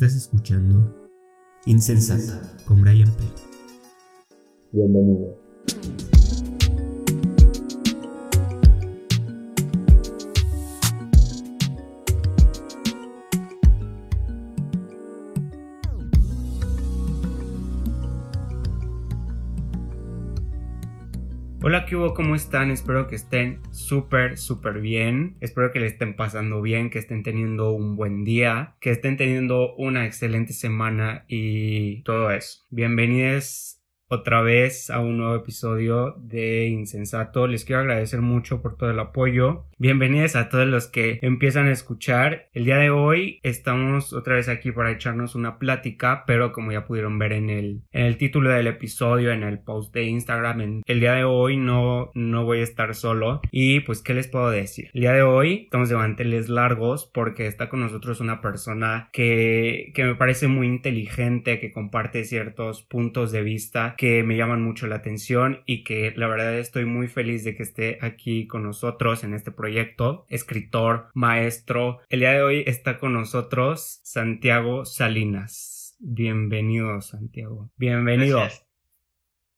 Estás escuchando Insensata con Brian P. Bienvenido. ¿Cómo están? Espero que estén súper, súper bien. Espero que le estén pasando bien, que estén teniendo un buen día, que estén teniendo una excelente semana y todo eso. Bienvenidos otra vez a un nuevo episodio de Insensato. Les quiero agradecer mucho por todo el apoyo. Bienvenidos a todos los que empiezan a escuchar. El día de hoy estamos otra vez aquí para echarnos una plática, pero como ya pudieron ver en el, en el título del episodio, en el post de Instagram, el día de hoy no, no voy a estar solo. Y pues, ¿qué les puedo decir? El día de hoy estamos de manteles largos porque está con nosotros una persona que, que me parece muy inteligente, que comparte ciertos puntos de vista que me llaman mucho la atención y que la verdad estoy muy feliz de que esté aquí con nosotros en este proyecto. Escritor, maestro. El día de hoy está con nosotros Santiago Salinas. Bienvenido, Santiago. Bienvenido. Gracias.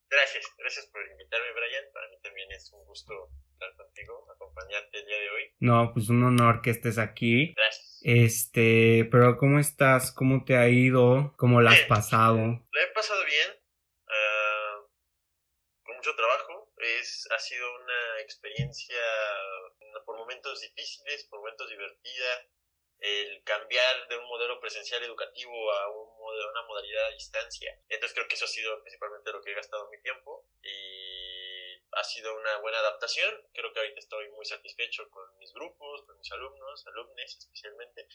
Gracias, gracias por invitarme, Brian. Para mí también es un gusto estar contigo, acompañarte el día de hoy. No, pues un honor que estés aquí. Gracias. Este, pero ¿cómo estás? ¿Cómo te ha ido? ¿Cómo la has Bien. pasado? La he pasado bien, ah, con mucho trabajo. Es, ha sido una experiencia por momentos difíciles, por momentos divertida. El cambiar de un modelo presencial educativo a un modelo, una modalidad a distancia. Entonces creo que eso ha sido principalmente lo que he gastado mi tiempo y ha sido una buena adaptación. Creo que ahorita estoy muy satisfecho con mis grupos, con mis alumnos, alumnes especialmente.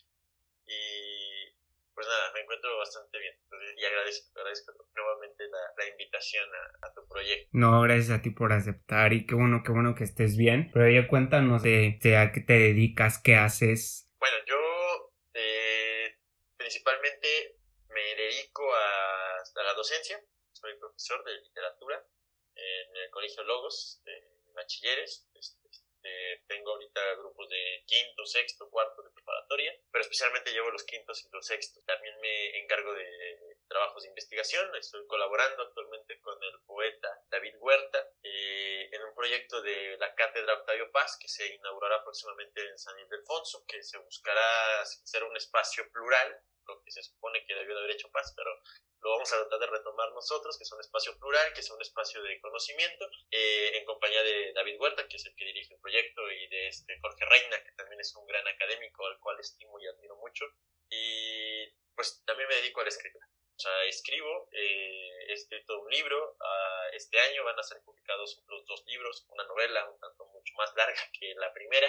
Y pues nada, me encuentro bastante bien. Entonces, y agradezco, agradezco nuevamente la, la invitación a, a, tu proyecto. No, gracias a ti por aceptar y qué bueno, qué bueno que estés bien. Pero ya cuéntanos de, de a qué te dedicas, qué haces. Bueno, yo eh, principalmente me dedico a, a, la docencia. Soy profesor de literatura en el Colegio Logos de bachilleres. Este, este, tengo ahorita grupos de quinto, sexto, cuarto de preparatoria, pero especialmente llevo los quintos y los sextos. También me encargo de trabajos de investigación. Estoy colaborando actualmente con el poeta David Huerta eh, en un proyecto de la Cátedra Octavio Paz que se inaugurará próximamente en San Ildefonso, que se buscará ser un espacio plural lo que se supone que debió de haber hecho Paz, pero lo vamos a tratar de retomar nosotros, que es un espacio plural, que es un espacio de conocimiento, eh, en compañía de David Huerta, que es el que dirige el proyecto, y de este Jorge Reina, que también es un gran académico, al cual estimo y admiro mucho. Y pues también me dedico a la escritura. O sea, escribo, eh, he escrito un libro, uh, este año van a ser publicados los dos libros, una novela un tanto mucho más larga que la primera,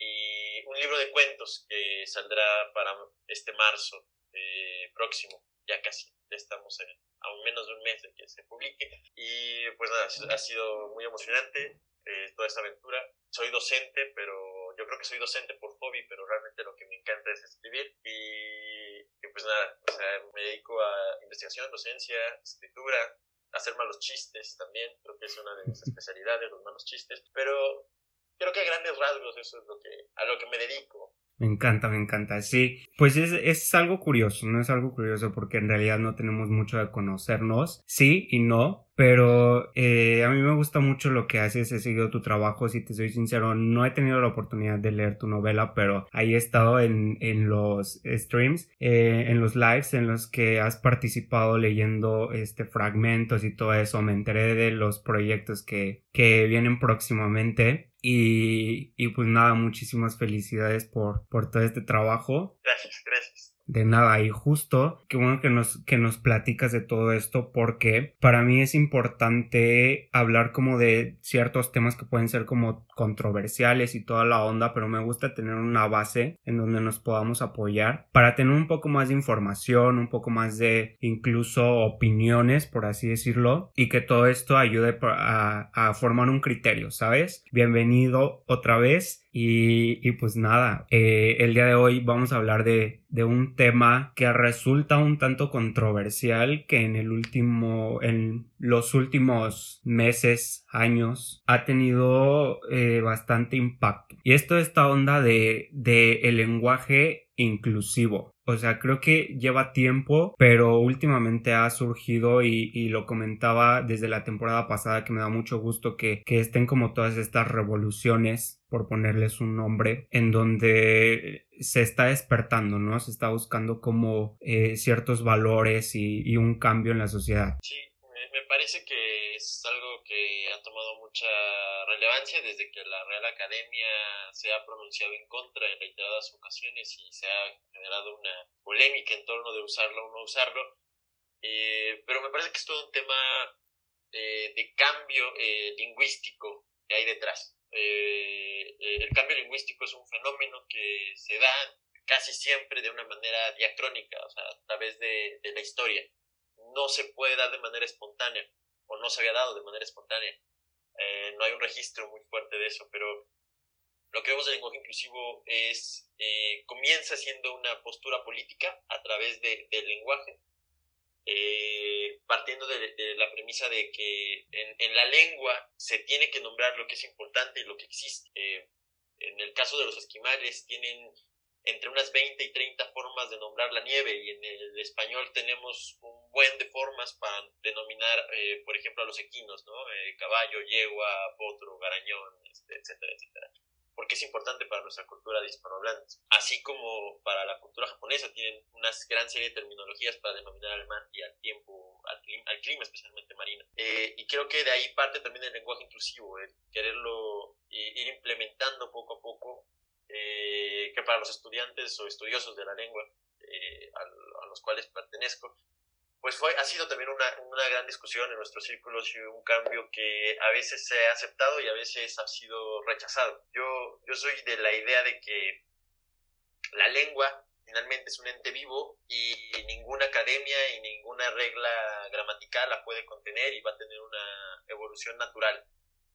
y un libro de cuentos que saldrá para este marzo eh, próximo, ya casi estamos en, a menos de un mes de que se publique. Y pues nada, ha sido muy emocionante eh, toda esta aventura. Soy docente, pero yo creo que soy docente por hobby, pero realmente lo que me encanta es escribir. Y, y pues nada, o sea, me dedico a investigación, docencia, escritura, hacer malos chistes también, creo que es una de mis especialidades, los malos chistes, pero creo que a grandes rasgos eso es lo que, a lo que me dedico. Me encanta, me encanta. Sí, pues es, es algo curioso, no es algo curioso porque en realidad no tenemos mucho de conocernos, sí y no, pero eh, a mí me gusta mucho lo que haces, he seguido tu trabajo, si te soy sincero, no he tenido la oportunidad de leer tu novela, pero ahí he estado en, en los streams, eh, en los lives en los que has participado leyendo este fragmentos y todo eso, me enteré de los proyectos que, que vienen próximamente y, y pues nada, muchísimas felicidades por, por todo este trabajo. Gracias, gracias. De nada, y justo, qué bueno que nos, que nos platicas de todo esto porque para mí es importante hablar como de ciertos temas que pueden ser como controversiales y toda la onda, pero me gusta tener una base en donde nos podamos apoyar para tener un poco más de información, un poco más de incluso opiniones, por así decirlo, y que todo esto ayude a, formar un criterio, ¿sabes? Bienvenido otra vez y, y, pues nada, eh, el día de hoy vamos a hablar de, de, un tema que resulta un tanto controversial que en el último, en los últimos meses, años, ha tenido eh, bastante impacto. Y esto esta onda de, de lenguaje inclusivo. O sea, creo que lleva tiempo, pero últimamente ha surgido y, y lo comentaba desde la temporada pasada que me da mucho gusto que, que estén como todas estas revoluciones por ponerles un nombre, en donde se está despertando, ¿no? Se está buscando como eh, ciertos valores y, y, un cambio en la sociedad. Sí, me parece que es algo que ha tomado mucha relevancia desde que la Real Academia se ha pronunciado en contra en reiteradas ocasiones y se ha generado una polémica en torno de usarlo o no usarlo. Eh, pero me parece que es todo un tema eh, de cambio eh, lingüístico que hay detrás. Eh, el cambio lingüístico es un fenómeno que se da casi siempre de una manera diacrónica, o sea, a través de la historia. No se puede dar de manera espontánea, o no se había dado de manera espontánea. Eh, no hay un registro muy fuerte de eso, pero lo que vemos del lenguaje inclusivo es, eh, comienza siendo una postura política a través de, del lenguaje, eh, partiendo de, de, la premisa de que en, en, la lengua se tiene que nombrar lo que es importante y lo que existe. Eh, en el caso de los esquimales tienen entre unas 20 y 30 formas de nombrar la nieve y en el español tenemos un buen de formas para denominar, eh, por ejemplo, a los equinos, ¿no? Eh, caballo, yegua, potro, garañón, este, etcétera, etcétera. Porque es importante para nuestra cultura de hispanohablantes. Así como para la cultura japonesa tienen una gran serie de terminologías para denominar al mar y al tiempo, al clima, al clima especialmente marino. Eh, y creo que de ahí parte también el lenguaje inclusivo, el quererlo ir implementando poco a poco eh, que para los estudiantes o estudiosos de la lengua eh, a, a, los cuales pertenezco, pues fue, ha sido también una, una gran discusión en nuestros círculos y un cambio que a veces se ha aceptado y a veces ha sido rechazado. Yo, yo soy de la idea de que la lengua finalmente es un ente vivo y ninguna academia y ninguna regla gramatical la puede contener y va a tener una evolución natural.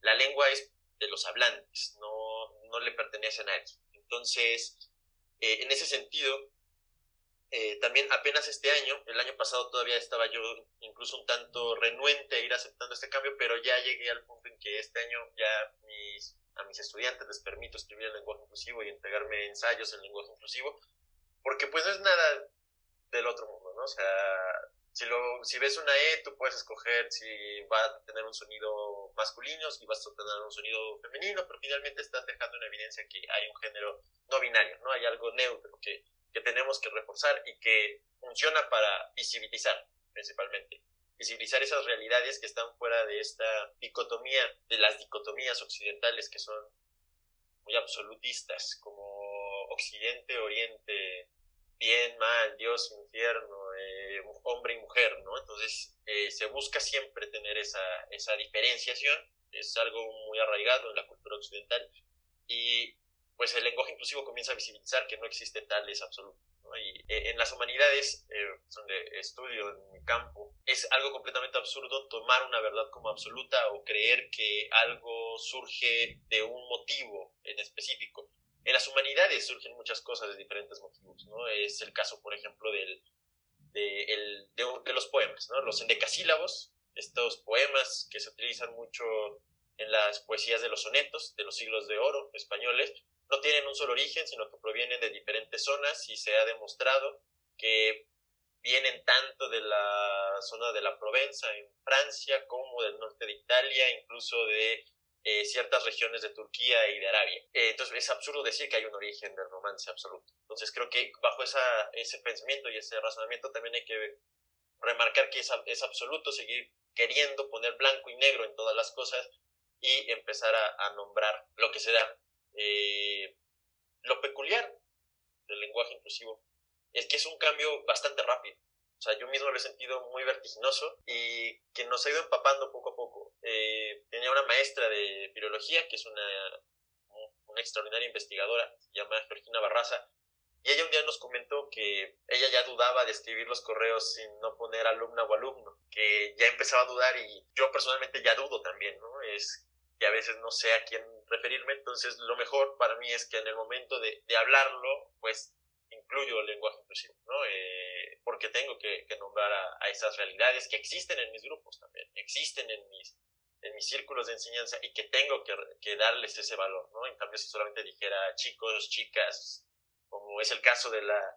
La lengua es de los hablantes, no, no le pertenece a nadie. Entonces, eh, en ese sentido, eh, también apenas este año, el año pasado todavía estaba yo incluso un tanto renuente a ir aceptando este cambio, pero ya llegué al punto en que este año ya mis, a mis estudiantes les permito escribir en lenguaje inclusivo y entregarme ensayos en lenguaje inclusivo, porque pues no es nada del otro mundo, ¿no? O sea, si, lo, si ves una E, tú puedes escoger si va a tener un sonido masculino, si vas a tener un sonido femenino, pero finalmente estás dejando en evidencia que hay un género no binario, ¿no? Hay algo neutro que, que tenemos que reforzar y que funciona para visibilizar, principalmente. Visibilizar esas realidades que están fuera de esta dicotomía, de las dicotomías occidentales que son muy absolutistas, como Occidente, Oriente, bien, mal, Dios, infierno, eh, hombre y mujer, ¿no? Entonces eh, se busca siempre tener esa, esa diferenciación, es algo muy arraigado en la cultura occidental y pues el lenguaje inclusivo comienza a visibilizar que no existe tales absolutos. ¿no? Y eh, en las humanidades, eh, donde estudio en mi campo, es algo completamente absurdo tomar una verdad como absoluta o creer que algo surge de un motivo en específico. En las humanidades surgen muchas cosas de diferentes motivos, ¿no? Es el caso, por ejemplo, de, de, de los poemas, ¿no? Los endecasílabos, estos poemas que se utilizan mucho en las poesías de los sonetos de los siglos de oro españoles, no tienen un solo origen, sino que provienen de diferentes zonas y se ha demostrado que vienen tanto de la zona de la Provenza en Francia como del norte de Italia, incluso de eh, ciertas regiones de Turquía y de Arabia. Eh, entonces es absurdo decir que hay un origen del romance absoluto. Entonces creo que bajo esa, ese pensamiento y ese razonamiento también hay que remarcar que es, es absoluto seguir queriendo poner blanco y negro en todas las cosas y empezar a, a nombrar lo que se da. Eh, lo peculiar del lenguaje inclusivo es que es un cambio bastante rápido. O sea, yo mismo lo he sentido muy vertiginoso y que nos ha ido empapando poco a poco. Eh, tenía una maestra de filología que es una, una extraordinaria investigadora, se llama Georgina Barraza, y ella un día nos comentó que ella ya dudaba de escribir los correos sin no poner alumna o alumno, que ya empezaba a dudar y yo personalmente ya dudo también, ¿no? Es que a veces no sé a quién referirme, entonces lo mejor para mí es que en el momento de, de hablarlo, pues incluyo el lenguaje inclusivo, ¿no? Eh, porque tengo que, que nombrar a, a, esas realidades que existen en mis grupos también, existen en mis, en mis círculos de enseñanza y que tengo que, que darles ese valor, ¿no? En cambio, si solamente dijera chicos, chicas, como es el caso de la,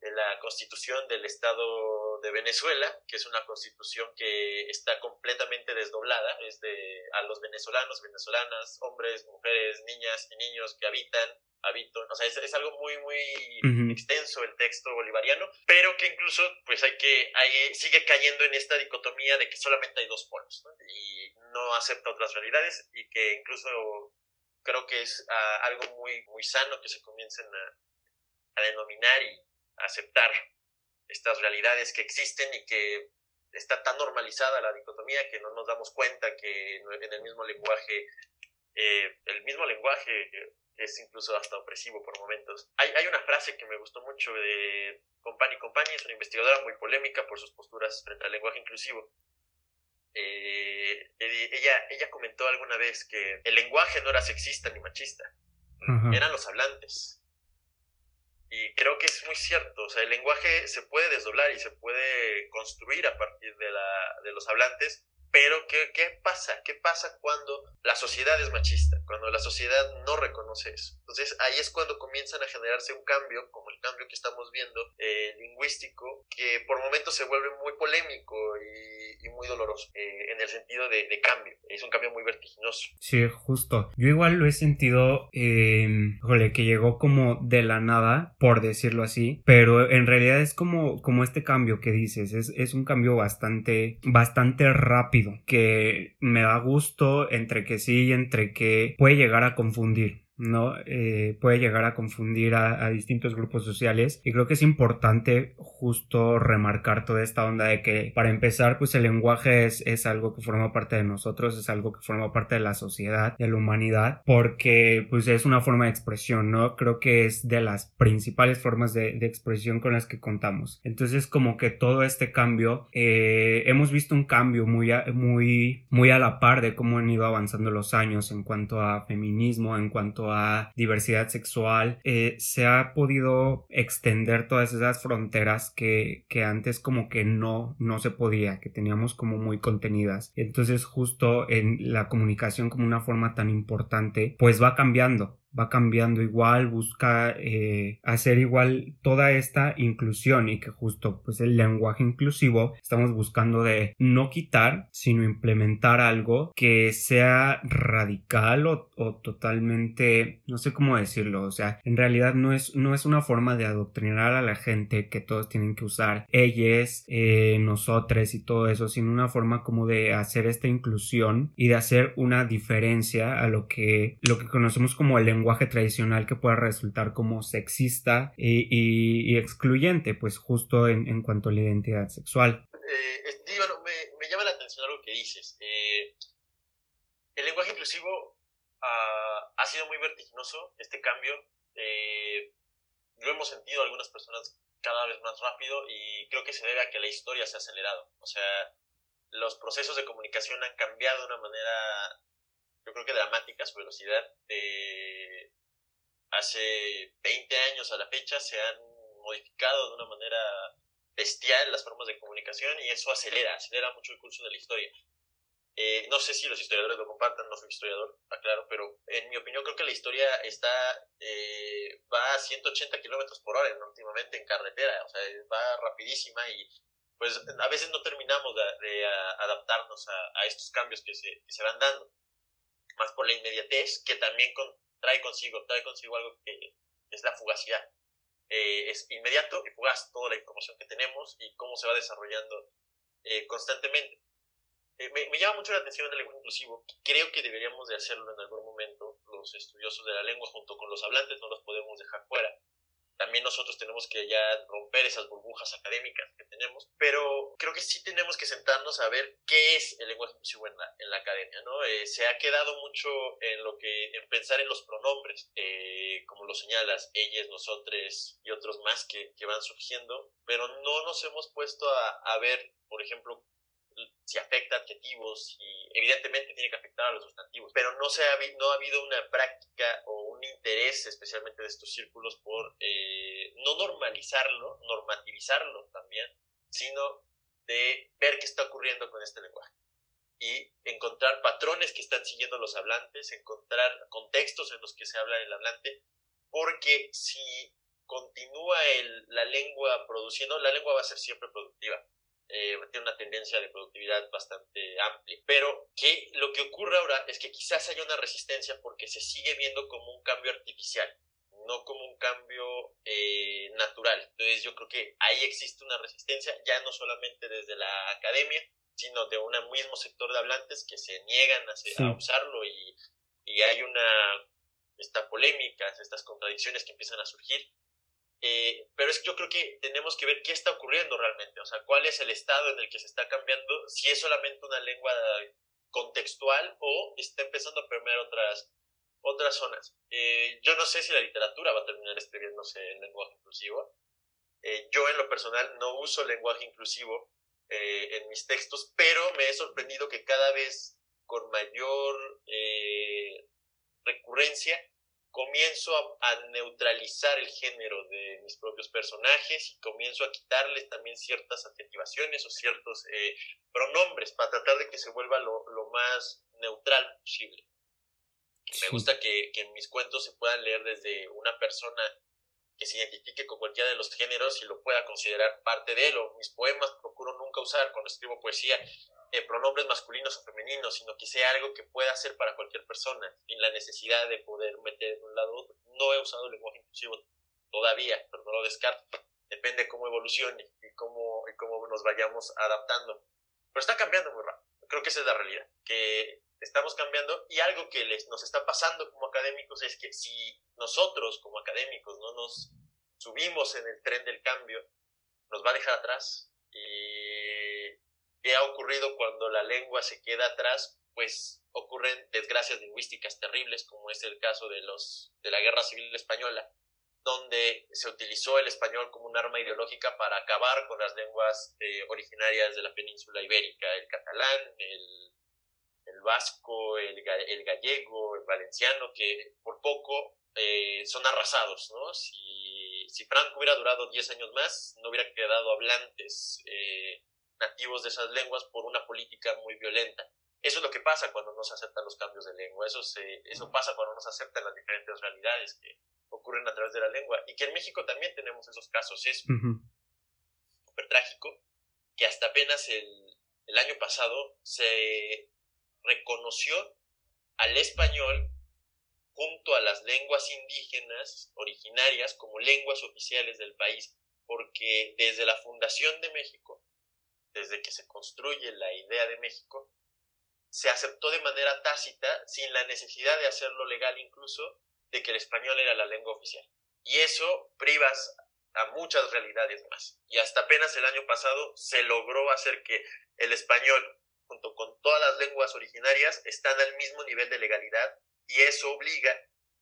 la constitución del Estado de Venezuela, que es una constitución que está completamente desdoblada, es de a los venezolanos, venezolanas, hombres, mujeres, niñas y niños que habitan habito, o sea, es, algo muy, muy extenso el texto bolivariano, pero que incluso, pues hay que, hay, sigue cayendo en esta dicotomía de que solamente hay dos polos, y no acepta otras realidades, y que incluso creo que es ah, algo muy, muy sano que se comiencen a, a denominar y aceptar estas realidades que existen y que está tan normalizada la dicotomía que no nos damos cuenta que en el mismo lenguaje, eh, el mismo lenguaje es incluso hasta opresivo por momentos. Hay, hay una frase que me gustó mucho de Compani Compani, es una investigadora muy polémica por sus posturas frente al lenguaje inclusivo. Eh, ella, ella comentó alguna vez que el lenguaje no era sexista ni machista, eran los hablantes. Y creo que es muy cierto, o sea, el lenguaje se puede desdoblar y se puede construir a partir de, la, de los hablantes, pero ¿qué, ¿qué pasa? ¿Qué pasa cuando la sociedad es machista? Cuando la sociedad no reconoce eso. Entonces ahí es cuando comienzan a generarse un cambio, como el cambio que estamos viendo, eh, lingüístico, que por momentos se vuelve muy polémico y, muy doloroso, eh, en el sentido de, cambio. Es un cambio muy vertiginoso. Sí, justo. Yo igual lo he sentido, eh, que llegó como de la nada, por decirlo así, pero en realidad es como, como este cambio que dices, es, es un cambio bastante, bastante rápido que me da gusto entre que sí y entre que puede llegar a confundir. ¿No? Eh, puede llegar a confundir a, distintos grupos sociales y creo que es importante justo remarcar toda esta onda de que para empezar pues el lenguaje es, es algo que forma parte de nosotros, es algo que forma parte de la sociedad, de la humanidad, porque pues es una forma de expresión, ¿no? Creo que es de las principales formas de, expresión con las que contamos. Entonces como que todo este cambio, eh, hemos visto un cambio muy muy, muy a la par de cómo han ido avanzando los años en cuanto a feminismo, en cuanto a diversidad sexual, eh, se ha podido extender todas esas fronteras que, que antes como que no, no se podía, que teníamos como muy contenidas. Entonces justo en la comunicación como una forma tan importante, pues va cambiando va cambiando igual, busca eh, hacer igual toda esta inclusión y que justo pues el lenguaje inclusivo estamos buscando de no quitar sino implementar algo que sea radical o, totalmente no sé cómo decirlo o sea en realidad no es no es una forma de adoctrinar a la gente que todos tienen que usar ellos eh, nosotros y todo eso sino una forma como de hacer esta inclusión y de hacer una diferencia a lo que lo que conocemos como el lenguaje lenguaje tradicional que pueda resultar como sexista y, excluyente, pues justo en, cuanto a la identidad sexual. Eh, me, llama la atención algo que dices. Eh, el lenguaje inclusivo ha sido muy vertiginoso, este cambio. Eh, lo hemos sentido algunas personas cada vez más rápido y creo que se debe a que la historia se ha acelerado. O sea, los procesos de comunicación han cambiado de una manera yo creo que dramática su velocidad. de hace 20 años a la fecha se han modificado de una manera bestial las formas de comunicación y eso acelera, acelera mucho el curso de la historia. Eh, no sé si los historiadores lo compartan, no soy historiador, aclaro, pero en mi opinión creo que la historia está eh, va a 180 kilómetros por hora últimamente en carretera, o sea, va rapidísima y pues a veces no terminamos de, adaptarnos a, estos cambios que se, que se van dando más por la inmediatez, que también trae consigo, trae consigo algo que es la fugacidad. Eh, es inmediato y fugaz toda la información que tenemos y cómo se va desarrollando eh, constantemente. Eh, me, me, llama mucho la atención el lenguaje inclusivo. Creo que deberíamos de hacerlo en algún momento. Los estudiosos de la lengua junto con los hablantes no los podemos dejar fuera también nosotros tenemos que ya romper esas burbujas académicas que tenemos, pero creo que sí tenemos que sentarnos a ver qué es el lenguaje inclusivo en la, en la academia, ¿no? Eh, se ha quedado mucho en lo que, en pensar en los pronombres, eh, como lo señalas, ellas, nosotros y otros más que, que van surgiendo, pero no nos hemos puesto a, a ver, por ejemplo, si afecta adjetivos y evidentemente tiene que afectar a los sustantivos, pero no, se ha, no ha habido una práctica o un interés especialmente de estos círculos por eh, no normalizarlo, normativizarlo también, sino de ver qué está ocurriendo con este lenguaje y encontrar patrones que están siguiendo los hablantes, encontrar contextos en los que se habla el hablante, porque si continúa el, la lengua produciendo, la lengua va a ser siempre productiva. Eh, tiene una tendencia de productividad bastante amplia. Pero que lo que ocurre ahora es que quizás haya una resistencia porque se sigue viendo como un cambio artificial, no como un cambio eh, natural. Entonces yo creo que ahí existe una resistencia, ya no solamente desde la academia, sino de un mismo sector de hablantes que se niegan a, usarlo y, y hay una esta polémica, estas contradicciones que empiezan a surgir eh, pero es yo creo que tenemos que ver qué está ocurriendo realmente, o sea, cuál es el estado en el que se está cambiando, si es solamente una lengua contextual o está empezando a permear otras, otras zonas. Eh, yo no sé si la literatura va a terminar escribiéndose en lenguaje inclusivo. Eh, yo en lo personal no uso lenguaje inclusivo en mis textos, pero me he sorprendido que cada vez con mayor recurrencia comienzo a, neutralizar el género de mis propios personajes y comienzo a quitarles también ciertas adjetivaciones o ciertos eh, pronombres para tratar de que se vuelva lo, más neutral posible. Me gusta que, que, mis cuentos se puedan leer desde una persona que se identifique con cualquiera de los géneros y lo pueda considerar parte de él. O mis poemas procuro nunca usar cuando escribo poesía eh, pronombres masculinos o femeninos, sino que sea algo que pueda ser para cualquier persona, sin la necesidad de poder meter de un lado otro. No he usado el lenguaje inclusivo todavía, pero no lo descarto. Depende cómo evolucione y cómo, y cómo nos vayamos adaptando. Pero está cambiando muy rápido. Creo que esa es la realidad, que estamos cambiando y algo que les, nos está pasando como académicos es que si nosotros como académicos subimos en el tren del cambio, nos va a dejar atrás y ¿Qué ha ocurrido cuando la lengua se queda atrás? Pues ocurren desgracias lingüísticas terribles, como es el caso de, los, de la Guerra Civil Española, donde se utilizó el español como un arma ideológica para acabar con las lenguas eh, originarias de la península ibérica, el catalán, el, el vasco, el, gallego, el valenciano, que por poco eh, son arrasados, ¿no? Si, si Franco hubiera durado 10 años más, no hubiera quedado hablantes eh, nativos de esas lenguas por una política muy violenta. Eso es lo que pasa cuando no se aceptan los cambios de lengua, eso, se, eso pasa cuando no se aceptan las diferentes realidades que ocurren a través de la lengua y que en México también tenemos esos casos. Es súper trágico que hasta apenas el, el año pasado se reconoció al español junto a las lenguas indígenas originarias como lenguas oficiales del país, porque desde la fundación de México desde que se construye la idea de México, se aceptó de manera tácita, sin la necesidad de hacerlo legal incluso, de que el español era la lengua oficial. Y eso privas a muchas realidades más. Y hasta apenas el año pasado se logró hacer que el español, junto con todas las lenguas originarias, están al mismo nivel de legalidad y eso obliga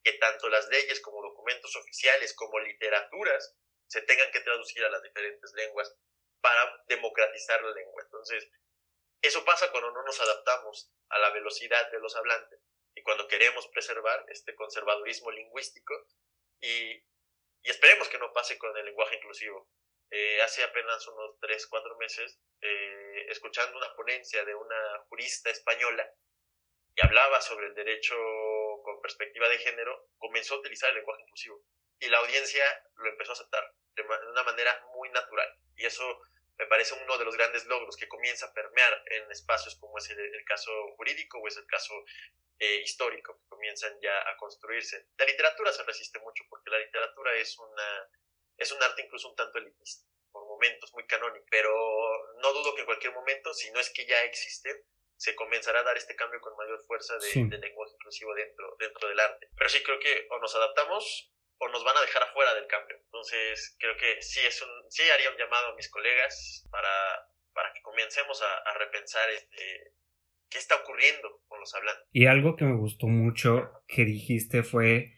que tanto las leyes como documentos oficiales como literaturas se tengan que traducir a las diferentes lenguas para democratizar la lengua. Entonces, eso pasa cuando no nos adaptamos a la velocidad de los hablantes y cuando queremos preservar este conservadurismo lingüístico y, y esperemos que no pase con el lenguaje inclusivo. Eh, hace apenas unos 3, 4 meses, eh, escuchando una ponencia de una jurista española que hablaba sobre el derecho con perspectiva de género, comenzó a utilizar el lenguaje inclusivo y la audiencia lo empezó a aceptar de, una manera muy natural. Y eso me parece uno de los grandes logros que comienza a permear en espacios como es el, caso jurídico o es el caso eh, histórico que comienzan ya a construirse. La literatura se resiste mucho porque la literatura es, una, es un arte incluso un tanto elitista, por momentos muy canónico, pero no dudo que en cualquier momento, si no es que ya existe, se comenzará a dar este cambio con mayor fuerza de, de lenguaje inclusivo dentro, dentro del arte. Pero sí creo que o nos adaptamos o nos van a dejar afuera del cambio. Entonces, creo que sí, es un, sí haría un llamado a mis colegas para, para que comencemos a, repensar este, qué está ocurriendo con los hablantes. Y algo que me gustó mucho que dijiste fue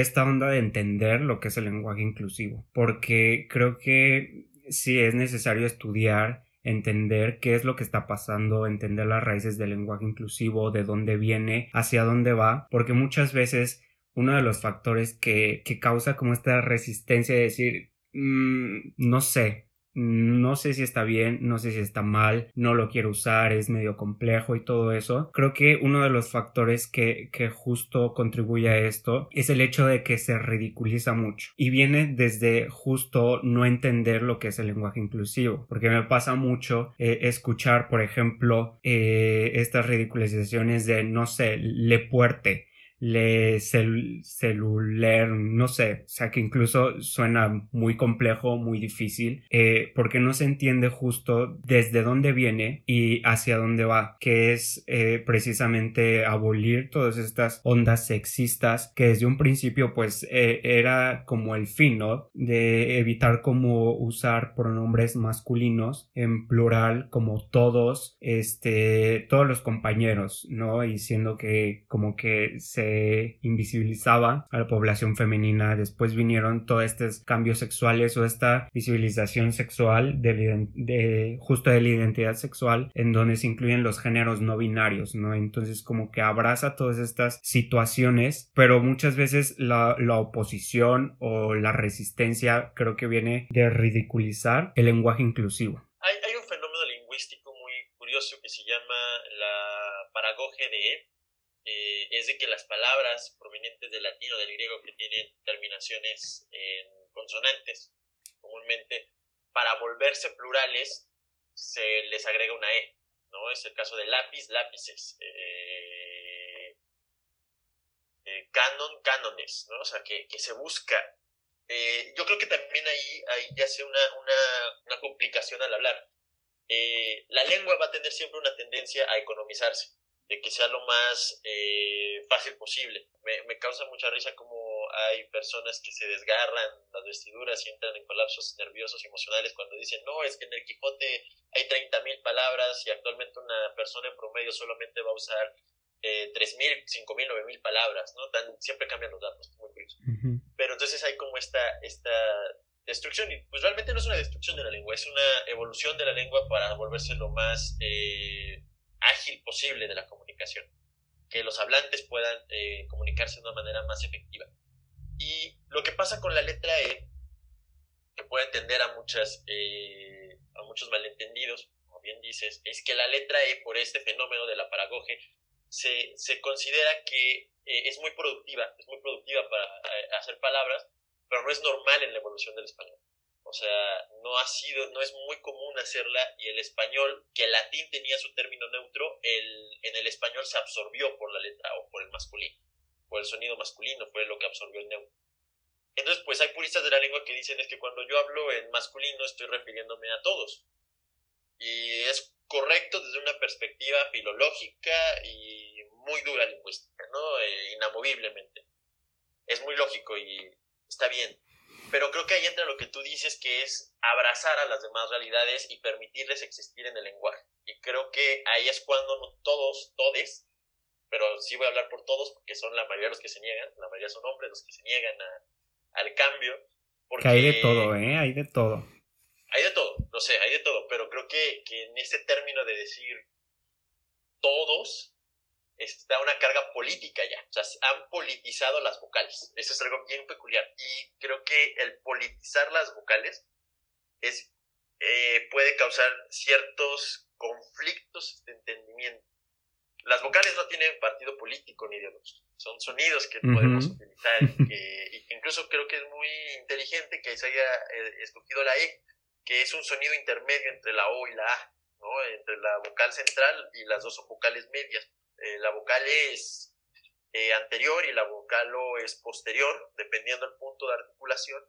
esta onda de entender lo que es el lenguaje inclusivo, porque creo que sí es necesario estudiar entender qué es lo que está pasando, entender las raíces del lenguaje inclusivo, de dónde viene, hacia dónde va, porque muchas veces uno de los factores que, que causa como esta resistencia de decir, mm, no sé, no sé si está bien, no sé si está mal, no lo quiero usar, es medio complejo y todo eso. Creo que uno de los factores que, que justo contribuye a esto es el hecho de que se ridiculiza mucho y viene desde justo no entender lo que es el lenguaje inclusivo, porque me pasa mucho eh, escuchar, por ejemplo, eh, estas ridiculizaciones de, no sé, le puerte le celular, no sé, o sea que incluso suena muy complejo, muy difícil, eh, porque no se entiende justo desde dónde viene y hacia dónde va, que es eh, precisamente abolir todas estas ondas sexistas que desde un principio pues eh, era como el fin, ¿no? De evitar como usar pronombres masculinos en plural como todos, este, todos los compañeros, ¿no? Y siendo que como que se invisibilizaba a la población femenina. Después vinieron todos estos cambios sexuales o esta visibilización sexual de, justo de la identidad sexual en donde se incluyen los géneros no binarios, ¿no? Entonces como que abraza todas estas situaciones, pero muchas veces la, oposición o la resistencia creo que viene de ridiculizar el lenguaje inclusivo. Hay, hay un fenómeno lingüístico muy curioso que se llama la paragoge de eh, es de que las palabras provenientes del latín o del griego que tienen terminaciones en consonantes, comúnmente para volverse plurales se les agrega una E, ¿no? Es el caso de lápiz, lápices, eh, eh, canon, cánones, ¿no? O sea, que, se busca. yo creo que también ahí, ahí ya hace una, una complicación al hablar. la lengua va a tener siempre una tendencia a economizarse de que sea lo más eh, fácil posible. Me, me, causa mucha risa como hay personas que se desgarran las vestiduras y entran en colapsos nerviosos y emocionales cuando dicen, no, es que en el Quijote hay 30.000 palabras y actualmente una persona en promedio solamente va a usar eh, 3.000, 5.000, 9.000 palabras, ¿no? Tan, siempre cambian los datos, muy curioso. Pero entonces hay como esta, esta destrucción, y pues realmente no es una destrucción de la lengua, es una evolución de la lengua para volverse lo más... Eh, ágil posible de la comunicación, que los hablantes puedan eh, comunicarse de una manera más efectiva. Y lo que pasa con la letra E, que puede entender a, muchas, eh, a muchos malentendidos, como bien dices, es que la letra E, por este fenómeno de la paragoge, se, se considera que eh, es muy productiva, es muy productiva para hacer palabras, pero no es normal en la evolución del español. O sea, no ha sido, no es muy común hacerla y el español, que el latín tenía su término neutro, el, en el español se absorbió por la letra o por el masculino, por el sonido masculino fue lo que absorbió el neutro. Entonces, pues hay puristas de la lengua que dicen es que cuando yo hablo en masculino estoy refiriéndome a todos. Y es correcto desde una perspectiva filológica y muy dura lingüística, ¿no? Eh, inamoviblemente. Es muy lógico y está bien. Pero creo que ahí entra lo que tú dices, que es abrazar a las demás realidades y permitirles existir en el lenguaje. Y creo que ahí es cuando no todos, todes, pero sí voy a hablar por todos, porque son la mayoría los que se niegan, la mayoría son hombres los que se niegan al cambio. Porque hay de todo, ¿eh? Hay de todo. Hay de todo, no sé, hay de todo, pero creo que, que en ese término de decir todos, está una carga política ya. O sea, han politizado las vocales. Eso es algo bien peculiar. Y creo que el politizar las vocales es, eh, puede causar ciertos conflictos de entendimiento. Las vocales no tienen partido político ni ideológico. Son sonidos que podemos utilizar. y incluso creo que es muy inteligente que se haya eh, escogido la E, que es un sonido intermedio entre la O y la A. ¿no? entre la vocal central y las dos son vocales medias eh, la vocal es eh, anterior y la vocal O es posterior, dependiendo del punto de articulación.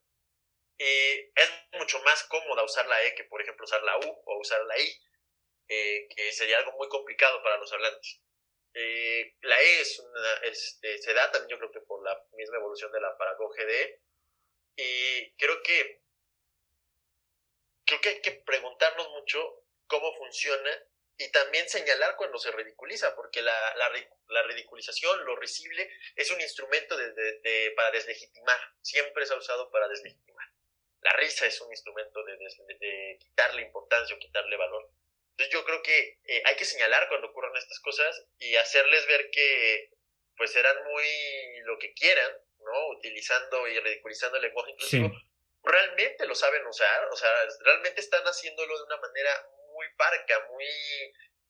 Eh, es mucho más cómoda usar la E que, por ejemplo, usar la U o usar la I, que sería algo muy complicado para los hablantes. la E es una, se da también yo creo que por la misma evolución de la paragoge de y creo que creo que hay que preguntarnos mucho cómo funciona y también señalar cuando se ridiculiza, porque la, la, ridiculización, lo risible, es un instrumento de, para deslegitimar, siempre se ha usado para deslegitimar. La risa es un instrumento de, de quitarle importancia o quitarle valor. Entonces yo creo que eh, hay que señalar cuando ocurran estas cosas y hacerles ver que pues serán muy lo que quieran, ¿no? Utilizando y ridiculizando el lenguaje inclusivo, realmente lo saben usar, o sea, realmente están haciéndolo de una manera muy parca, muy,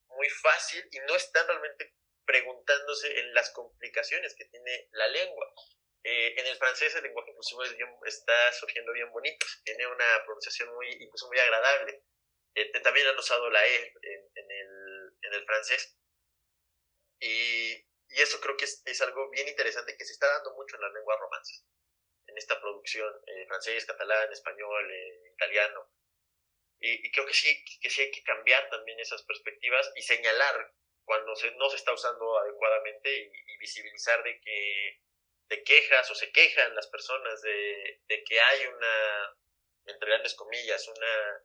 muy fácil y no están realmente preguntándose en las complicaciones que tiene la lengua. Eh, en el francés el lenguaje inclusivo está surgiendo bien bonito, tiene una pronunciación muy, incluso muy agradable. Eh, también han usado la E en, el, en el, francés. Y, y, eso creo que es, es, algo bien interesante que se está dando mucho en las lenguas romances, en esta producción, eh, francés, catalán, español, italiano. Y, y, creo que sí, que sí hay que cambiar también esas perspectivas y señalar cuando se, no se está usando adecuadamente y, visibilizar de que te quejas o se quejan las personas de, de que hay una, entre grandes comillas, una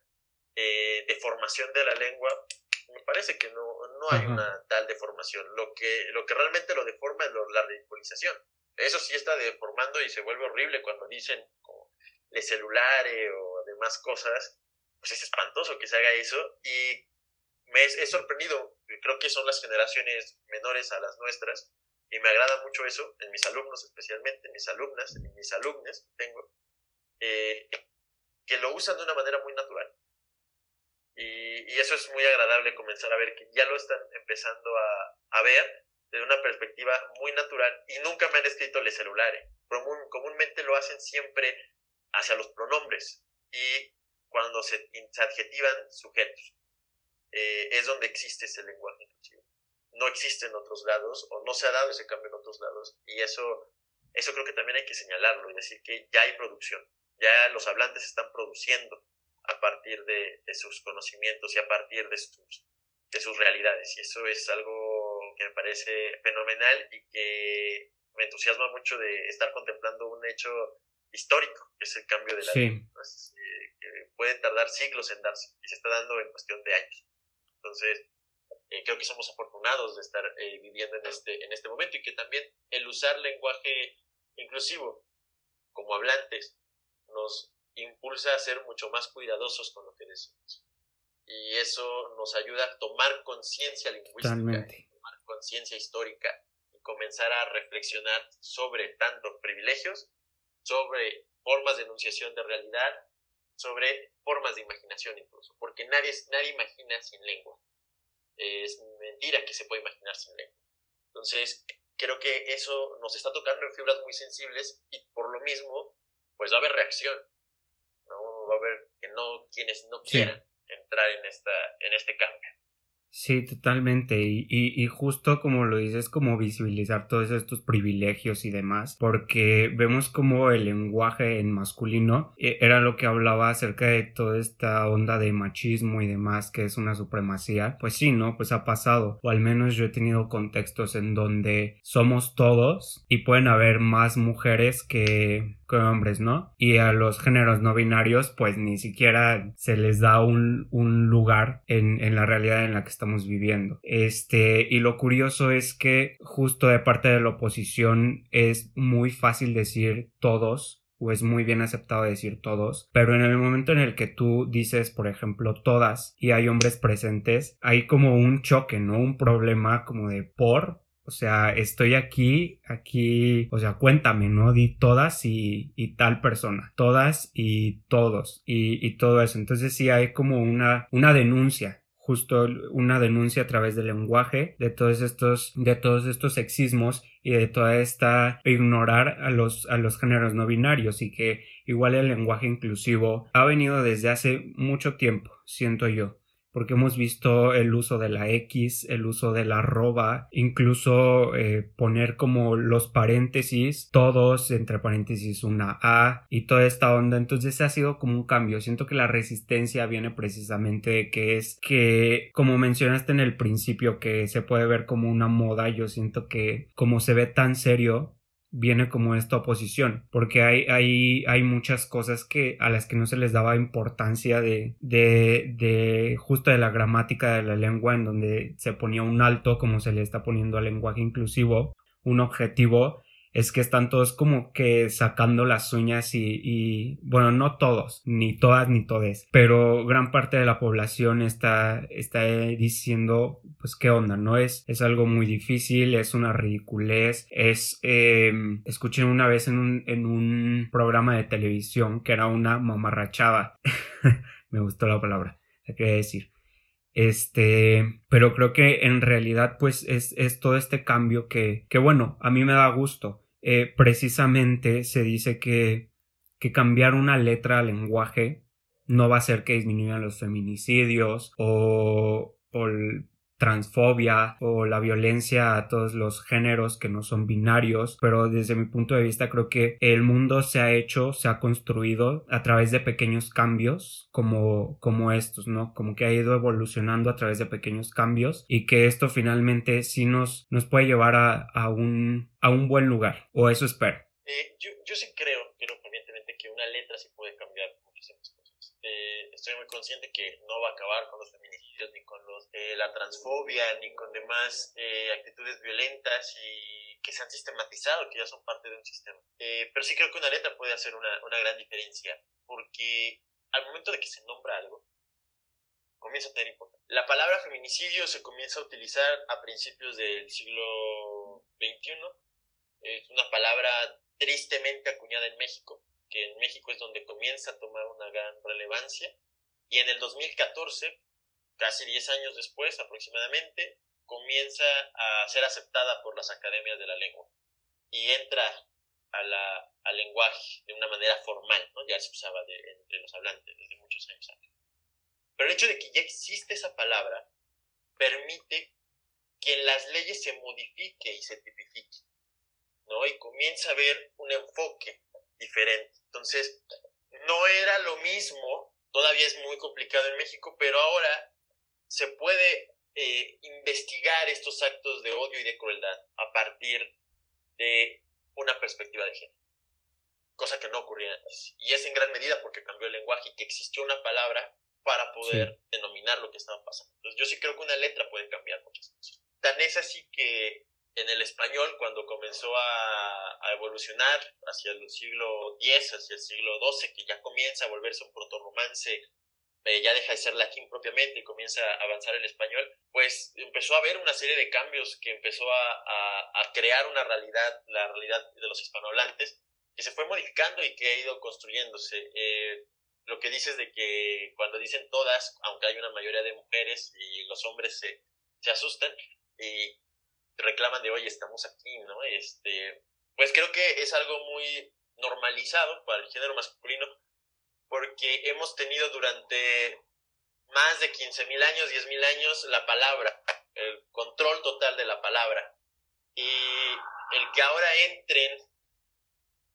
eh, deformación de la lengua, me parece que no, no hay una tal deformación. Lo que, lo que realmente lo deforma es la ridiculización. Eso sí está deformando y se vuelve horrible cuando dicen como le celulares o demás cosas. Pues es espantoso que se haga eso y me he sorprendido, creo que son las generaciones menores a las nuestras, y me agrada mucho eso, en mis alumnos especialmente, en mis alumnas, en mis alumnes que tengo, eh, que lo usan de una manera muy natural. Y, y, eso es muy agradable comenzar a ver que ya lo están empezando a, a ver desde una perspectiva muy natural y nunca me han escrito le celulares. comúnmente lo hacen siempre hacia los pronombres y cuando se, se adjetivan sujetos. Eh, es donde existe ese lenguaje inclusivo. No existe en otros lados o no se ha dado ese cambio en otros lados y eso, eso creo que también hay que señalarlo y decir que ya hay producción, ya los hablantes están produciendo a partir de, sus conocimientos y a partir de sus, de sus realidades y eso es algo que me parece fenomenal y que me entusiasma mucho de estar contemplando un hecho histórico, que es el cambio de la sí. Eh, que puede tardar siglos en darse y se está dando en cuestión de años. Entonces, eh, creo que somos afortunados de estar eh, viviendo en este, en este momento y que también el usar lenguaje inclusivo como hablantes nos impulsa a ser mucho más cuidadosos con lo que decimos. Y eso nos ayuda a tomar conciencia lingüística, tomar conciencia histórica y comenzar a reflexionar sobre tanto privilegios, sobre formas de enunciación de realidad sobre formas de imaginación incluso, porque nadie, nadie imagina sin lengua. Es mentira que se puede imaginar sin lengua. Entonces, creo que eso nos está tocando en fibras muy sensibles y por lo mismo, pues va a haber reacción. ¿no? Va a haber que no, quienes no quieran entrar en, esta, en este cambio. Sí, totalmente. Y, y, justo como lo dices, como visibilizar todos estos privilegios y demás, porque vemos como el lenguaje en masculino eh, era lo que hablaba acerca de toda esta onda de machismo y demás, que es una supremacía. Pues sí, ¿no? Pues ha pasado. O al menos yo he tenido contextos en donde somos todos y pueden haber más mujeres que hombres, ¿no? Y a los géneros no binarios, pues ni siquiera se les da un, un lugar en, en, la realidad en la que estamos viviendo. Este, y lo curioso es que justo de parte de la oposición es muy fácil decir todos o es muy bien aceptado decir todos, pero en el momento en el que tú dices, por ejemplo, todas y hay hombres presentes, hay como un choque, ¿no? Un problema como de por, sea, estoy aquí, aquí, o sea, cuéntame, ¿no? Di todas y, y tal persona, todas y todos y, y, todo eso. Entonces sí hay como una, una denuncia, justo una denuncia a través del lenguaje de todos estos, de todos estos sexismos y de toda esta ignorar a los, a los géneros no binarios y que igual el lenguaje inclusivo ha venido desde hace mucho tiempo, siento yo porque hemos visto el uso de la X, el uso de la arroba, incluso eh, poner como los paréntesis, todos entre paréntesis una A y toda esta onda. Entonces ha sido como un cambio. Siento que la resistencia viene precisamente de que es que, como mencionaste en el principio, que se puede ver como una moda, yo siento que como se ve tan serio, viene como esta oposición, porque hay, hay, hay muchas cosas que, a las que no se les daba importancia de, de, de justo de la gramática de la lengua, en donde se ponía un alto, como se le está poniendo al lenguaje inclusivo, un objetivo, es que están todos como que sacando las uñas y, y, bueno, no todos, ni todas ni todes, pero gran parte de la población está, está diciendo pues qué onda, ¿no? Es, es algo muy difícil, es una ridiculez, es, eh, escuché una vez en un, en un programa de televisión que era una mamarrachada, me gustó la palabra, la quería decir. Este, pero creo que en realidad pues es, es todo este cambio que, que bueno, a mí me da gusto eh, precisamente se dice que, que cambiar una letra al lenguaje no va a hacer que disminuyan los feminicidios o, o transfobia o la violencia a todos los géneros que no son binarios, pero desde mi punto de vista creo que el mundo se ha hecho, se ha construido a través de pequeños cambios como, como estos, ¿no? Como que ha ido evolucionando a través de pequeños cambios y que esto finalmente sí nos, nos puede llevar a, a un, a un buen lugar, o eso espero. Eh, yo, yo sí creo, creo evidentemente que una letra sí puede cambiar. Eh, estoy muy consciente que no va a acabar con los feminicidios ni con los, eh, la transfobia, ni con demás eh, actitudes violentas y que se han sistematizado, que ya son parte de un sistema. Eh, pero sí creo que una letra puede hacer una, una gran diferencia, porque al momento de que se nombra algo, comienza a tener importancia. La palabra feminicidio se comienza a utilizar a principios del siglo XXI. Es una palabra tristemente acuñada en México, que en México es donde comienza a tomar una gran relevancia. Y en el 2014 casi 10 años después aproximadamente, comienza a ser aceptada por las academias de la lengua y entra a la, al lenguaje de una manera formal, ¿no? ya se usaba entre los hablantes desde muchos años antes. Pero el hecho de que ya existe esa palabra permite que las leyes se modifique y se tipifique, ¿no? Y comienza a haber un enfoque diferente. Entonces, no era lo mismo, todavía es muy complicado en México, pero ahora se puede eh, investigar estos actos de odio y de crueldad a partir de una perspectiva de género, cosa que no ocurría antes. Y es en gran medida porque cambió el lenguaje y que existió una palabra para poder denominar lo que estaba pasando. Entonces yo sí creo que una letra puede cambiar muchas cosas. Tan es así que en el español, cuando comenzó a, evolucionar hacia el siglo X, hacia el siglo XII, que ya comienza a volverse un proto-romance eh, ya deja de ser latín propiamente y comienza a avanzar el español, pues empezó a haber una serie de cambios que empezó a, a, crear una realidad, la realidad de los hispanohablantes, que se fue modificando y que ha ido construyéndose. Eh, lo que dices de que cuando dicen todas, aunque hay una mayoría de mujeres y los hombres se, se asustan y reclaman de, oye, estamos aquí, ¿no? Este, pues creo que es algo muy normalizado para el género masculino porque hemos tenido durante más de 15.000 años, 10.000 años, la palabra, el control total de la palabra. Y el que ahora entren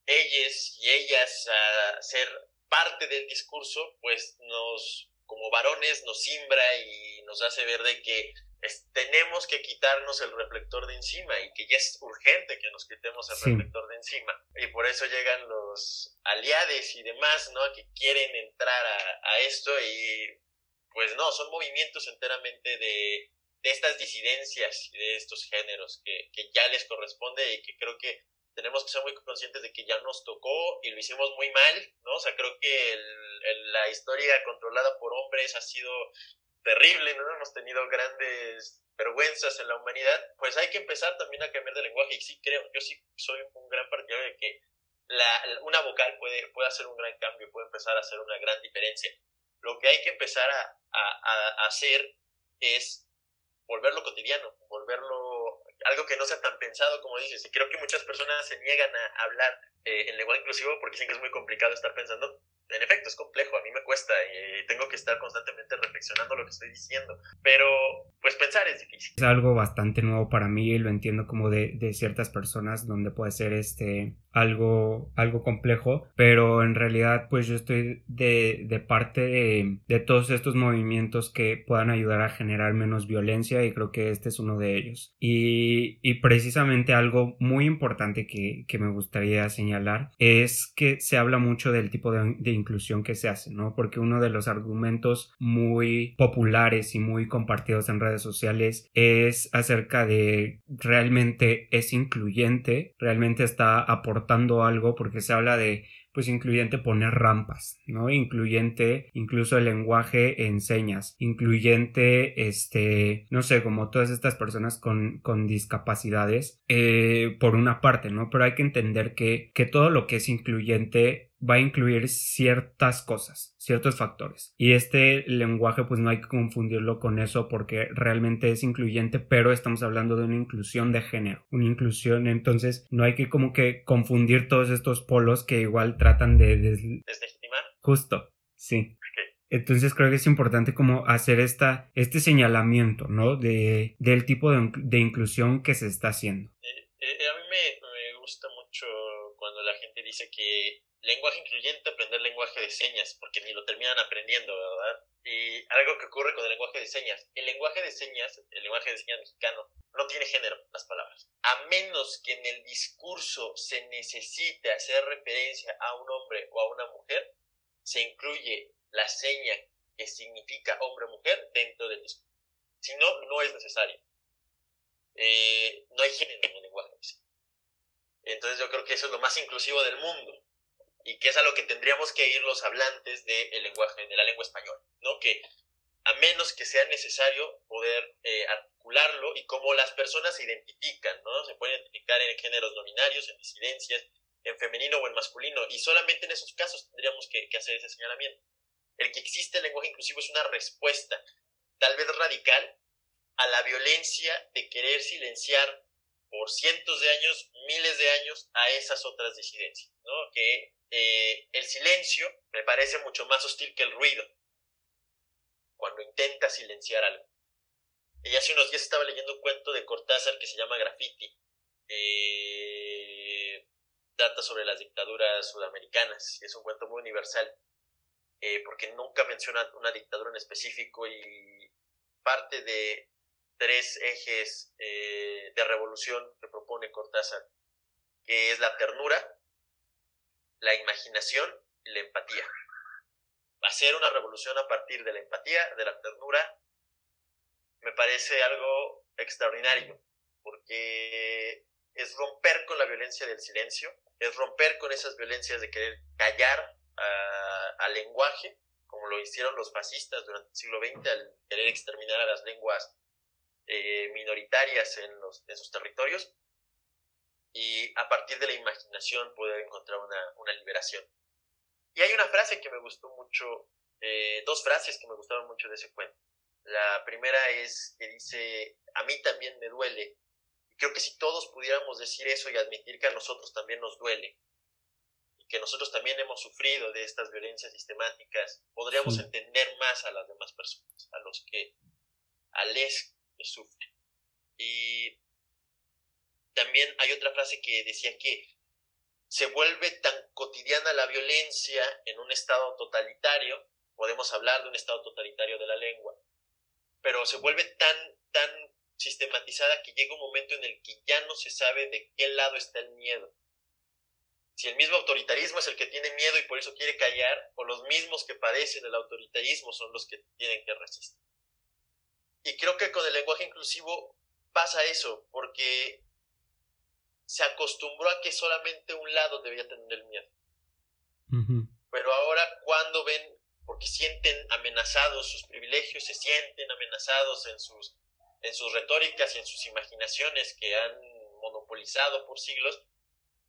ellas y ellas a ser parte del discurso, pues nos, como varones, nos simbra y nos hace ver de que tenemos que quitarnos el reflector de encima y que ya es urgente que nos quitemos el reflector de encima. Y por eso llegan los aliados y demás, ¿no? Que quieren entrar a, esto y pues no, son movimientos enteramente de, de estas disidencias y de estos géneros que, que ya les corresponde y que creo que tenemos que ser muy conscientes de que ya nos tocó y lo hicimos muy mal, ¿no? O sea, creo que la historia controlada por hombres ha sido terrible, ¿no? Hemos tenido grandes vergüenzas en la humanidad, pues hay que empezar también a cambiar de lenguaje y sí creo, yo sí soy un gran partidario de que la, una vocal puede, puede hacer un gran cambio, puede empezar a hacer una gran diferencia. Lo que hay que empezar a, a, a hacer es volverlo cotidiano, volverlo algo que no sea tan pensado como dices. Y creo que muchas personas se niegan a hablar eh, en lenguaje inclusivo porque dicen que es muy complicado estar pensando en efecto, es complejo, a mí me cuesta y tengo que estar constantemente reflexionando lo que estoy diciendo, pero pues pensar es difícil. Es algo bastante nuevo para mí y lo entiendo como de, de ciertas personas donde puede ser este algo, algo complejo, pero en realidad pues yo estoy de, de parte de, de, todos estos movimientos que puedan ayudar a generar menos violencia y creo que este es uno de ellos. Y, y precisamente algo muy importante que, que, me gustaría señalar es que se habla mucho del tipo de, de inclusión que se hace, ¿no? Porque uno de los argumentos muy populares y muy compartidos en redes sociales es acerca de realmente es incluyente, realmente está aportando algo porque se habla de pues incluyente poner rampas, ¿no? Incluyente incluso el lenguaje en señas, incluyente, este, no sé, como todas estas personas con, con discapacidades, eh, por una parte, ¿no? Pero hay que entender que, que todo lo que es incluyente va a incluir ciertas cosas, ciertos factores. Y este lenguaje pues no hay que confundirlo con eso porque realmente es incluyente, pero estamos hablando de una inclusión de género, una inclusión, entonces no hay que como que confundir todos estos polos que igual tratan de deslegitimar. Justo, sí. Entonces creo que es importante como hacer esta, este señalamiento, ¿no? De, del tipo de, inclusión que se está haciendo. Eh, eh, a mí me gusta mucho cuando la gente dice que lenguaje incluyente, aprender lenguaje de señas, porque ni lo terminan aprendiendo, ¿verdad? Y algo que ocurre con el lenguaje de señas, el lenguaje de señas, el lenguaje de señas mexicano, no tiene género, las palabras. A menos que en el discurso se necesite hacer referencia a un hombre o a una mujer, se incluye la seña que significa hombre o mujer dentro del discurso. Si no, no es necesario. Eh, no hay género en el lenguaje de señas. Entonces yo creo que eso es lo más inclusivo del mundo y que es a lo que tendríamos que ir los hablantes del lenguaje, de la lengua española, ¿no? Que a menos que sea necesario poder eh, articularlo y cómo las personas se identifican, ¿no? Se pueden identificar en géneros nominarios, en disidencias, en femenino o en masculino, y solamente en esos casos tendríamos que, que hacer ese señalamiento. El que existe el lenguaje inclusivo es una respuesta, tal vez radical, a la violencia de querer silenciar por cientos de años, miles de años, a esas otras disidencias, ¿no? Que eh, el silencio me parece mucho más hostil que el ruido, cuando intenta silenciar algo. Y hace unos días estaba leyendo un cuento de Cortázar que se llama Graffiti. Eh, trata sobre las dictaduras sudamericanas es un cuento muy universal eh, porque nunca menciona una dictadura en específico y parte de tres ejes de revolución que propone Cortázar, que es la ternura, la imaginación y la empatía. Hacer una revolución a partir de la empatía, de la ternura, me parece algo extraordinario, porque es romper con la violencia del silencio, es romper con esas violencias de querer callar al lenguaje, como lo hicieron los fascistas durante el siglo XX al querer exterminar a las lenguas eh, minoritarias en, los, en sus territorios, y a partir de la imaginación poder encontrar una, una liberación. Y hay una frase que me gustó mucho, eh, dos frases que me gustaron mucho de ese cuento. La primera es que dice, a mí también me duele. Y creo que si todos pudiéramos decir eso y admitir que a nosotros también nos duele, y que nosotros también hemos sufrido de estas violencias sistemáticas, podríamos entender más a las demás personas, a los que, a les que sufren. Y también hay otra frase que decía que se vuelve tan cotidiana la violencia en un estado totalitario, podemos hablar de un estado totalitario de la lengua, pero se vuelve tan, tan sistematizada que llega un momento en el que ya no se sabe de qué lado está el miedo. Si el mismo autoritarismo es el que tiene miedo y por eso quiere callar, o los mismos que padecen el autoritarismo son los que tienen que resistir. Y creo que con el lenguaje inclusivo pasa eso, porque se acostumbró a que solamente un lado debía tener el miedo. Pero ahora cuando ven, porque sienten amenazados sus privilegios, se sienten amenazados en sus, en sus retóricas y en sus imaginaciones que han monopolizado por siglos,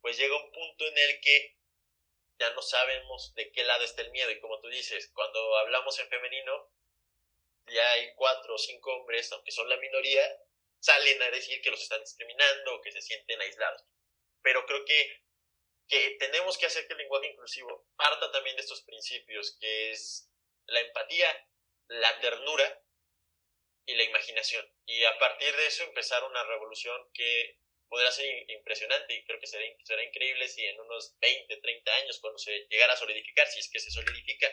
pues llega un punto en el que ya no sabemos de qué lado está el miedo. Y como tú dices, cuando hablamos en femenino, ya hay cuatro o cinco hombres, aunque son la minoría, salen a decir que los están discriminando o que se sienten aislados. Pero creo que, que tenemos que hacer que el lenguaje inclusivo parta también de estos principios, que es la empatía, la ternura y la imaginación. Y a partir de eso empezar una revolución que podrá ser impresionante y creo que será, será increíble si en unos 20, 30 años, cuando se llegara a solidificar, si es que se solidifica,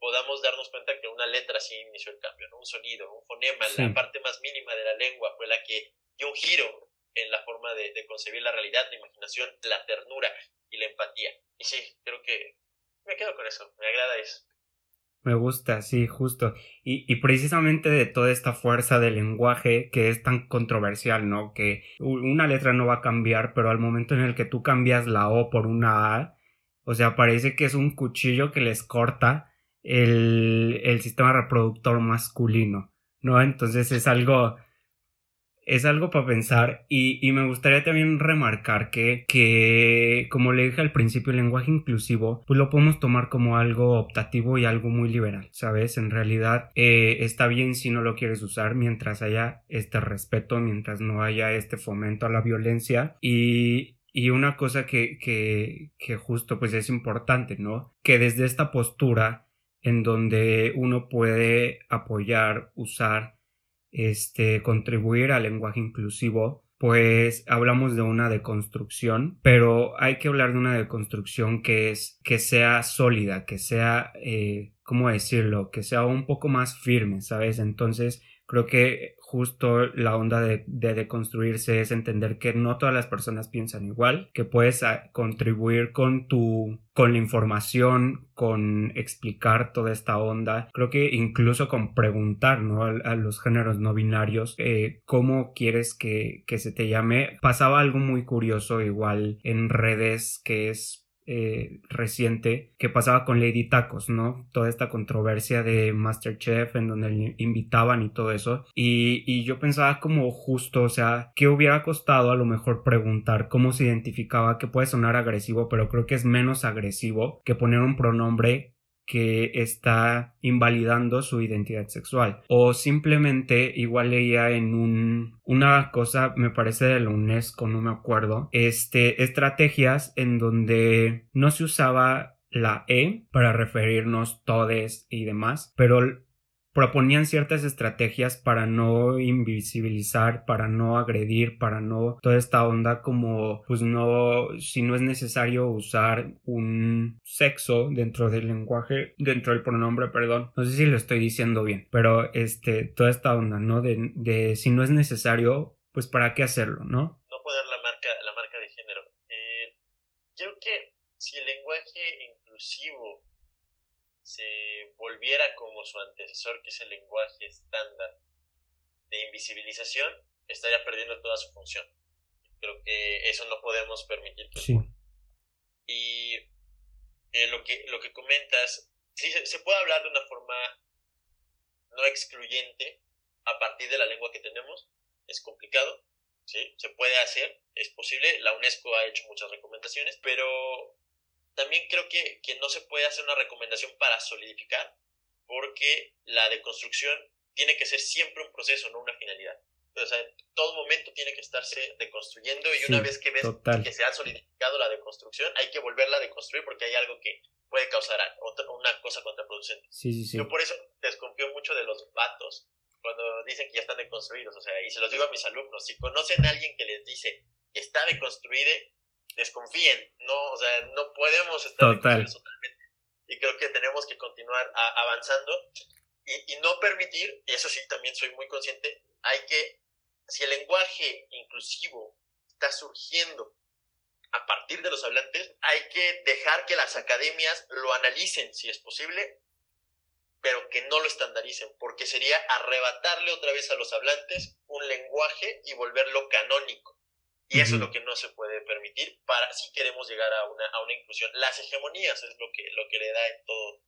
podamos darnos cuenta que una letra así inició el cambio, ¿no? Un sonido, un fonema, la parte más mínima de la lengua fue la que dio un giro en la forma de, concebir la realidad, la imaginación, la ternura y la empatía. Y sí, creo que me quedo con eso, me agrada eso. Me gusta, sí, justo. Y, y, precisamente de toda esta fuerza del lenguaje que es tan controversial, ¿no? Que una letra no va a cambiar, pero al momento en el que tú cambias la O por una A, o sea, parece que es un cuchillo que les corta el, el sistema reproductor masculino, ¿no? Entonces es algo es algo para pensar y, y, me gustaría también remarcar que, que, como le dije al principio, el lenguaje inclusivo, pues lo podemos tomar como algo optativo y algo muy liberal, ¿sabes? En realidad eh, está bien si no lo quieres usar mientras haya este respeto, mientras no haya este fomento a la violencia y, y una cosa que, que, que justo pues es importante, ¿no? Que desde esta postura en donde uno puede apoyar, usar, este, contribuir al lenguaje inclusivo, pues hablamos de una deconstrucción, pero hay que hablar de una deconstrucción que es que sea sólida, que sea, eh, ¿cómo decirlo? Que sea un poco más firme, ¿sabes? Entonces creo que justo la onda de, de, deconstruirse es entender que no todas las personas piensan igual, que puedes ah, contribuir con tu, con la información, con explicar toda esta onda, creo que incluso con preguntar, ¿no? A, los géneros no binarios, eh, cómo quieres que, que se te llame. Pasaba algo muy curioso igual en redes que es eh, reciente que pasaba con Lady Tacos, ¿no? Toda esta controversia de Masterchef en donde invitaban y todo eso. Y, y yo pensaba como justo, o sea, ¿qué hubiera costado a lo mejor preguntar cómo se identificaba? Que puede sonar agresivo, pero creo que es menos agresivo que poner un pronombre que está invalidando su identidad sexual. O simplemente igual leía en un una cosa me parece de la UNESCO no me acuerdo este estrategias en donde no se usaba la E para referirnos todes y demás pero proponían ciertas estrategias para no invisibilizar, para no agredir, para no toda esta onda como pues no si no es necesario usar un sexo dentro del lenguaje, dentro del pronombre, perdón. No sé si lo estoy diciendo bien, pero este toda esta onda, ¿no? De, de si no es necesario, pues para qué hacerlo, ¿no? No poner la marca la marca de género. Eh, creo que si el lenguaje inclusivo se volviera como su antecesor, que es el lenguaje estándar de invisibilización, estaría perdiendo toda su función. Creo que eso no podemos permitir que sí. Y eh, lo, que, lo que comentas, sí, se, puede hablar de una forma no excluyente a partir de la lengua que tenemos, es complicado, ¿sí? Se puede hacer, es posible, la UNESCO ha hecho muchas recomendaciones, pero también creo que, que no se puede hacer una recomendación para solidificar, porque la deconstrucción tiene que ser siempre un proceso, no una finalidad. O sea, en todo momento tiene que estarse deconstruyendo y una vez que ves que se ha solidificado la deconstrucción, hay que volverla a deconstruir porque hay algo que puede causar otra, una cosa contraproducente. Sí, sí, sí. Yo por eso desconfío mucho de los vatos cuando dicen que ya están deconstruidos. O sea, y se los digo a mis alumnos, si conocen a alguien que les dice que está deconstruido, desconfíen, no, o sea, no podemos estar totalmente. Y creo que tenemos que continuar avanzando y, y, no permitir, y eso sí, también soy muy consciente, hay que, si el lenguaje inclusivo está surgiendo a partir de los hablantes, hay que dejar que las academias lo analicen si es posible, pero que no lo estandaricen, porque sería arrebatarle otra vez a los hablantes un lenguaje y volverlo canónico. Y eso es lo que no se puede permitir para si queremos llegar a una, a una inclusión. Las hegemonías es lo que, lo que le da en todo,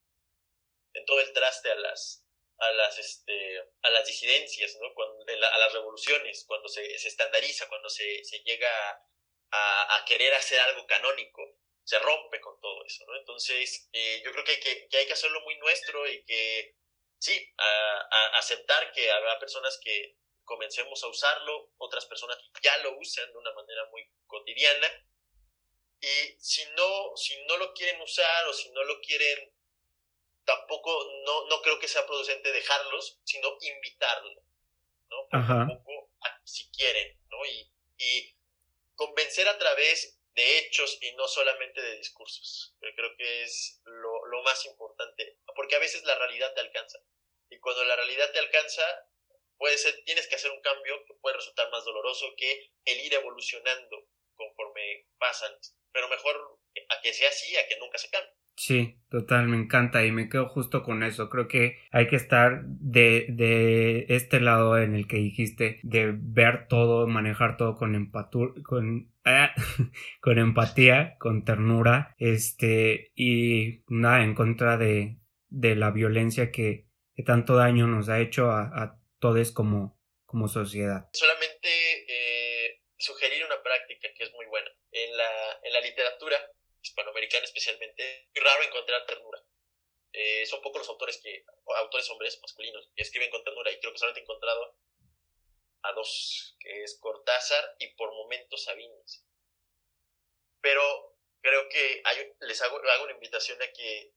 en todo el traste a las, a las, este, a las disidencias, ¿no? Cuando, a las revoluciones, cuando se, se estandariza, cuando se, se llega a, a, querer hacer algo canónico, se rompe con todo eso, ¿no? Entonces, eh, yo creo que hay que, que hay que hacerlo muy nuestro y que, sí, a, a aceptar que habrá personas que comencemos a usarlo, otras personas ya lo usan de una manera muy cotidiana. Y si no, si no lo quieren usar o si no lo quieren, tampoco, no, no creo que sea producente dejarlos, sino invitarlo, ¿no? Poco si quieren, ¿no? Y, y convencer a través de hechos y no solamente de discursos. Yo creo que es lo, lo más importante, porque a veces la realidad te alcanza. Y cuando la realidad te alcanza, puede ser, tienes que hacer un cambio que puede resultar más doloroso que el ir evolucionando conforme pasan, pero mejor a que sea así, a que nunca se cambie. Sí, total, me encanta y me quedo justo con eso. Creo que hay que estar de, de este lado en el que dijiste, de ver todo, manejar todo con empatía, con, ah, con empatía, con ternura, este, y nada, en contra de, de la violencia que, que tanto daño nos ha hecho a, a todos como, como sociedad. Solamente eh, sugerir una práctica que es muy buena. En la, en la literatura hispanoamericana especialmente, es raro encontrar ternura. Eh, son pocos los autores que, autores hombres masculinos, que escriben con ternura y creo que solamente he encontrado a dos, que es Cortázar y por momentos Sabines. Pero creo que les hago, hago una invitación a que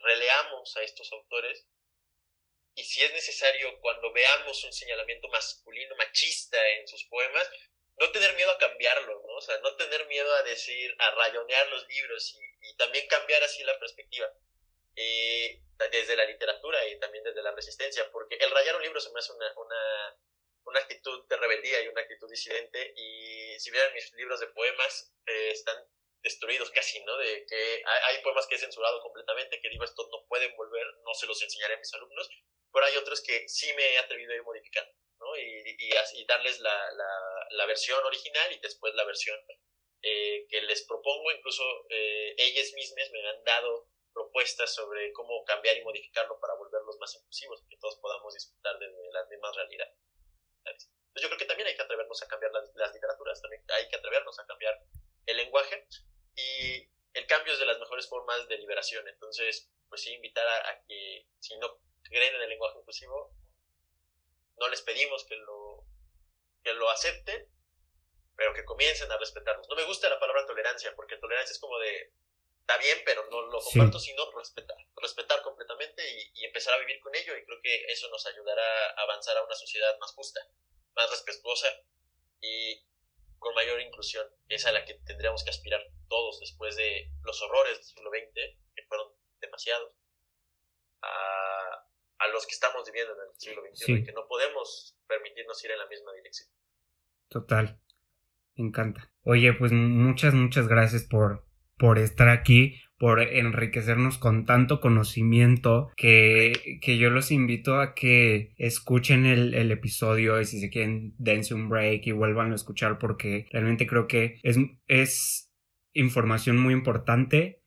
releamos a estos autores y si es necesario cuando veamos un señalamiento masculino, machista en sus poemas, no tener miedo a cambiarlo, ¿no? O sea, no tener miedo a decir, a rayonear los libros y, también cambiar así la perspectiva. Eh, desde la literatura y también desde la resistencia, porque el rayar un libro se me hace una, una, una actitud de rebeldía y una actitud disidente, y si vieran mis libros de poemas, eh, están destruidos casi, ¿no? De que hay, poemas que he censurado completamente, que digo, esto no pueden volver, no se los enseñaré a mis alumnos, pero hay otros que sí me he atrevido a ir modificando. Y, y, darles la, la, versión original y después la versión eh, que les propongo. Incluso eh, ellas mismas me han dado propuestas sobre cómo cambiar y modificarlo para volverlos más inclusivos, que todos podamos disfrutar de, las mismas realidades. Entonces yo creo que también hay que atrevernos a cambiar las, las literaturas, también hay que atrevernos a cambiar el lenguaje y el cambio es de las mejores formas de liberación. Entonces, pues sí, invitar a que si no creen en el lenguaje inclusivo, no les pedimos que lo, que lo acepten, pero que comiencen a respetarnos. No me gusta la palabra tolerancia, porque tolerancia es como de, está bien, pero no lo comparto, sino respetar, respetar completamente y, empezar a vivir con ello. Y creo que eso nos ayudará a avanzar a una sociedad más justa, más respetuosa y con mayor inclusión. Es a la que tendríamos que aspirar todos después de los horrores del siglo XX, que fueron demasiados, a, a los que estamos viviendo en el siglo XXI y que no podemos permitirnos ir en la misma dirección. Total, me encanta. Oye, pues muchas, muchas gracias por, por estar aquí, por enriquecernos con tanto conocimiento que, que yo los invito a que escuchen el, el, episodio y si se quieren dense un break y vuelvan a escuchar porque realmente creo que es, es información muy importante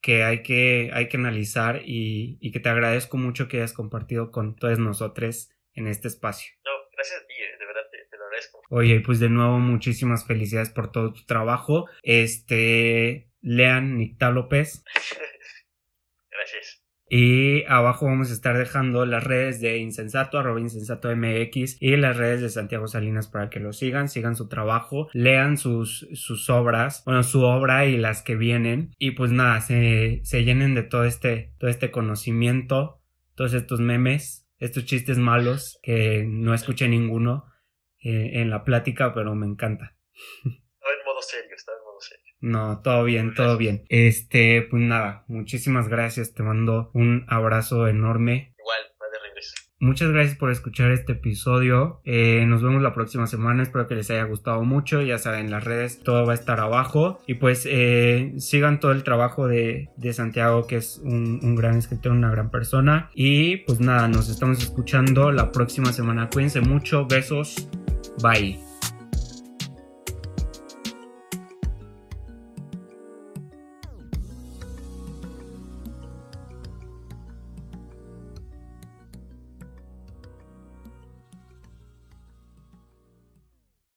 que hay que, hay que analizar y, y, que te agradezco mucho que hayas compartido con todos nosotros en este espacio. No, gracias a ti, eh, de verdad te, lo agradezco. Oye, pues de nuevo muchísimas felicidades por todo tu trabajo. Este, lean Nicta López. gracias. Y abajo vamos a estar dejando las redes de Insensato, arroba Insensato MX y las redes de Santiago Salinas para que lo sigan, sigan su trabajo, lean sus, sus obras, bueno, su obra y las que vienen. Y pues nada, se, se llenen de todo este, todo este conocimiento, todos estos memes, estos chistes malos que no escuché ninguno eh, en la plática, pero me encanta. Está en modo serio, está en modo serio. No, todo bien, todo bien. Este, pues nada, muchísimas gracias. Te mando un abrazo enorme. Igual, va de regreso. Muchas gracias por escuchar este episodio. Eh, nos vemos la próxima semana. Espero que les haya gustado mucho. Ya saben, las redes, todo va a estar abajo. Y pues eh, sigan todo el trabajo de, de Santiago, que es un, un, gran escritor, una gran persona. Y pues nada, nos estamos escuchando la próxima semana. Cuídense mucho. Besos. Bye.